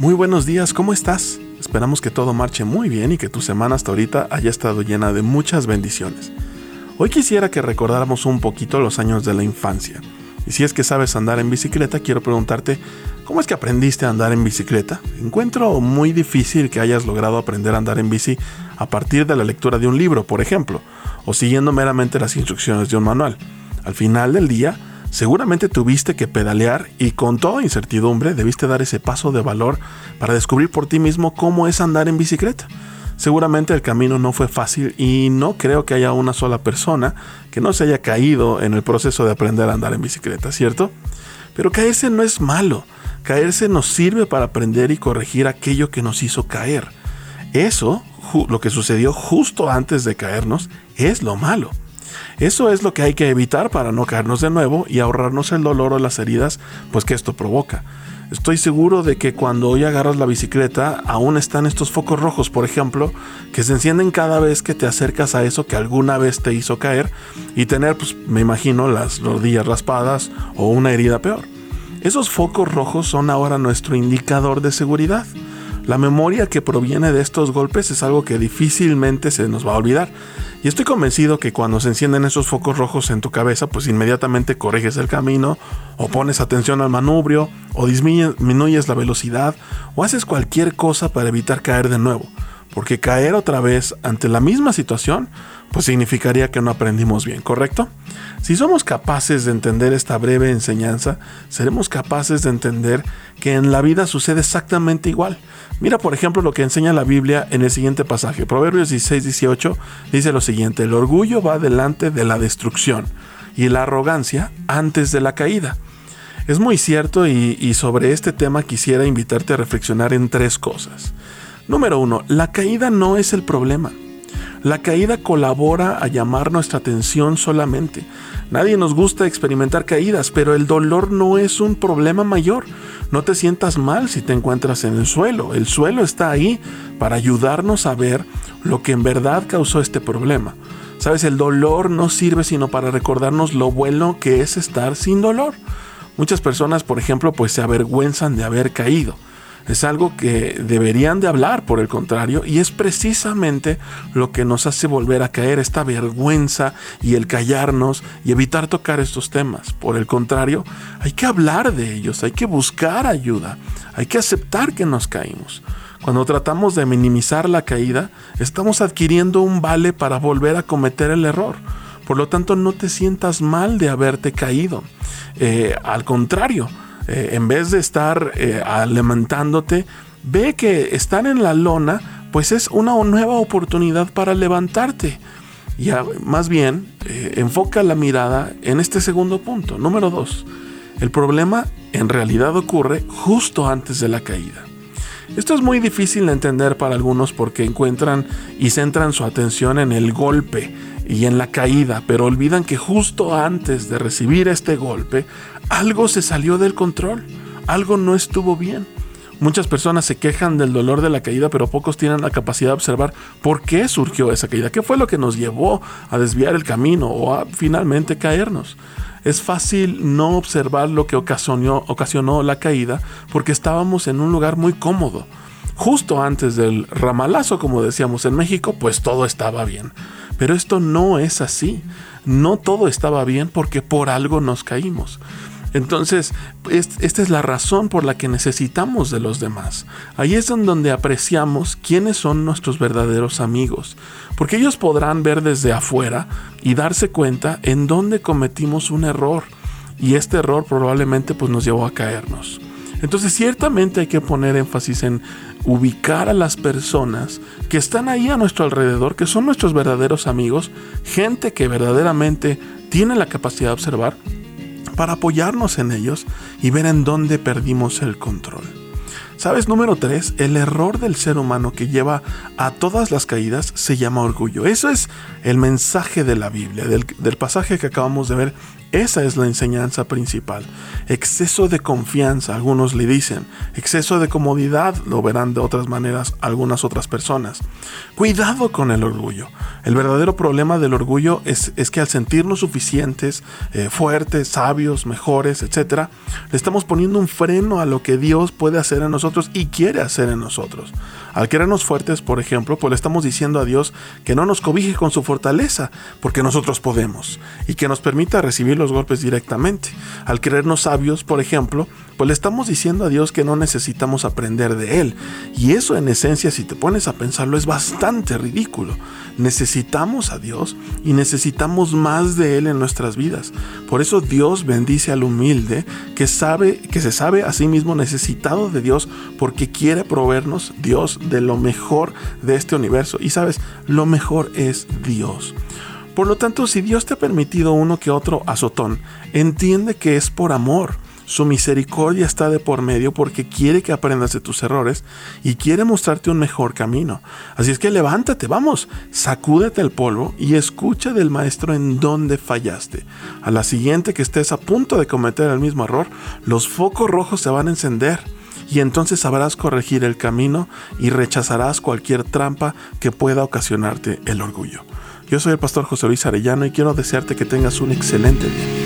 Muy buenos días, ¿cómo estás? Esperamos que todo marche muy bien y que tu semana hasta ahorita haya estado llena de muchas bendiciones. Hoy quisiera que recordáramos un poquito los años de la infancia. Y si es que sabes andar en bicicleta, quiero preguntarte, ¿cómo es que aprendiste a andar en bicicleta? Encuentro muy difícil que hayas logrado aprender a andar en bici a partir de la lectura de un libro, por ejemplo, o siguiendo meramente las instrucciones de un manual. Al final del día, Seguramente tuviste que pedalear y con toda incertidumbre debiste dar ese paso de valor para descubrir por ti mismo cómo es andar en bicicleta. Seguramente el camino no fue fácil y no creo que haya una sola persona que no se haya caído en el proceso de aprender a andar en bicicleta, ¿cierto? Pero caerse no es malo. Caerse nos sirve para aprender y corregir aquello que nos hizo caer. Eso, lo que sucedió justo antes de caernos, es lo malo. Eso es lo que hay que evitar para no caernos de nuevo y ahorrarnos el dolor o las heridas pues que esto provoca. Estoy seguro de que cuando hoy agarras la bicicleta aún están estos focos rojos, por ejemplo, que se encienden cada vez que te acercas a eso que alguna vez te hizo caer y tener, pues me imagino, las rodillas raspadas o una herida peor. Esos focos rojos son ahora nuestro indicador de seguridad. La memoria que proviene de estos golpes es algo que difícilmente se nos va a olvidar. Y estoy convencido que cuando se encienden esos focos rojos en tu cabeza, pues inmediatamente corriges el camino, o pones atención al manubrio, o disminuyes la velocidad, o haces cualquier cosa para evitar caer de nuevo. Porque caer otra vez ante la misma situación, pues significaría que no aprendimos bien, ¿correcto? Si somos capaces de entender esta breve enseñanza, seremos capaces de entender que en la vida sucede exactamente igual. Mira, por ejemplo, lo que enseña la Biblia en el siguiente pasaje. Proverbios 16, 18 dice lo siguiente, el orgullo va delante de la destrucción y la arrogancia antes de la caída. Es muy cierto y, y sobre este tema quisiera invitarte a reflexionar en tres cosas. Número uno, la caída no es el problema. La caída colabora a llamar nuestra atención solamente. Nadie nos gusta experimentar caídas, pero el dolor no es un problema mayor. No te sientas mal si te encuentras en el suelo. El suelo está ahí para ayudarnos a ver lo que en verdad causó este problema. Sabes, el dolor no sirve sino para recordarnos lo bueno que es estar sin dolor. Muchas personas, por ejemplo, pues se avergüenzan de haber caído es algo que deberían de hablar, por el contrario, y es precisamente lo que nos hace volver a caer, esta vergüenza y el callarnos y evitar tocar estos temas. Por el contrario, hay que hablar de ellos, hay que buscar ayuda, hay que aceptar que nos caímos. Cuando tratamos de minimizar la caída, estamos adquiriendo un vale para volver a cometer el error. Por lo tanto, no te sientas mal de haberte caído. Eh, al contrario, eh, en vez de estar eh, levantándote, ve que estar en la lona, pues es una nueva oportunidad para levantarte. Y más bien, eh, enfoca la mirada en este segundo punto. Número dos, el problema en realidad ocurre justo antes de la caída. Esto es muy difícil de entender para algunos porque encuentran y centran su atención en el golpe y en la caída, pero olvidan que justo antes de recibir este golpe, algo se salió del control, algo no estuvo bien. Muchas personas se quejan del dolor de la caída, pero pocos tienen la capacidad de observar por qué surgió esa caída, qué fue lo que nos llevó a desviar el camino o a finalmente caernos. Es fácil no observar lo que ocasionó, la caída porque estábamos en un lugar muy cómodo. Justo antes del ramalazo, como decíamos en México, pues todo estaba bien. Pero esto no es así. No todo estaba bien porque por algo nos caímos. Entonces, esta es la razón por la que necesitamos de los demás. Ahí es donde apreciamos quiénes son nuestros verdaderos amigos, porque ellos podrán ver desde afuera y darse cuenta en dónde cometimos un error, y este error probablemente pues, nos llevó a caernos. Entonces, ciertamente hay que poner énfasis en ubicar a las personas que están ahí a nuestro alrededor, que son nuestros verdaderos amigos, gente que verdaderamente tiene la capacidad de observar para apoyarnos en ellos y ver en dónde perdimos el control. ¿Sabes? Número 3, el error del ser humano que lleva a todas las caídas se llama orgullo. Eso es el mensaje de la Biblia, del, del, pasaje que acabamos de ver Esa es la enseñanza principal. Exceso de confianza, algunos le dicen. Exceso de comodidad, lo verán de otras maneras algunas otras personas. Cuidado con el orgullo. El verdadero problema del orgullo es, que al sentirnos suficientes, eh, fuertes, sabios, mejores, etc., le estamos poniendo un freno a lo que Dios puede hacer en nosotros y quiere hacer en nosotros. Al querernos fuertes, por ejemplo, pues le estamos diciendo a Dios que no nos cobije con su fortaleza, porque nosotros podemos, y que nos permita recibir los golpes directamente. Al querernos sabios, por ejemplo, pues le estamos diciendo a Dios que no necesitamos aprender de Él. Y eso en esencia, si te pones a pensarlo, es bastante ridículo. Necesitamos a Dios y necesitamos más de Él en nuestras vidas. Por eso Dios bendice al humilde que sabe que se sabe a sí mismo necesitado de Dios porque quiere proveernos Dios de lo mejor de este universo. Y sabes, lo mejor es Dios. Por lo tanto, si Dios te ha permitido uno que otro azotón, entiende que es por amor su misericordia está de por medio porque quiere que aprendas de tus errores y quiere mostrarte un mejor camino. Así es que levántate, vamos, sacúdete el polvo y escucha del maestro en dónde fallaste. A la siguiente que estés a punto de cometer el mismo error, los focos rojos se van a encender y entonces sabrás corregir el camino y rechazarás cualquier trampa que pueda ocasionarte el orgullo. Yo soy el pastor José Luis Arellano y quiero desearte que tengas un excelente día.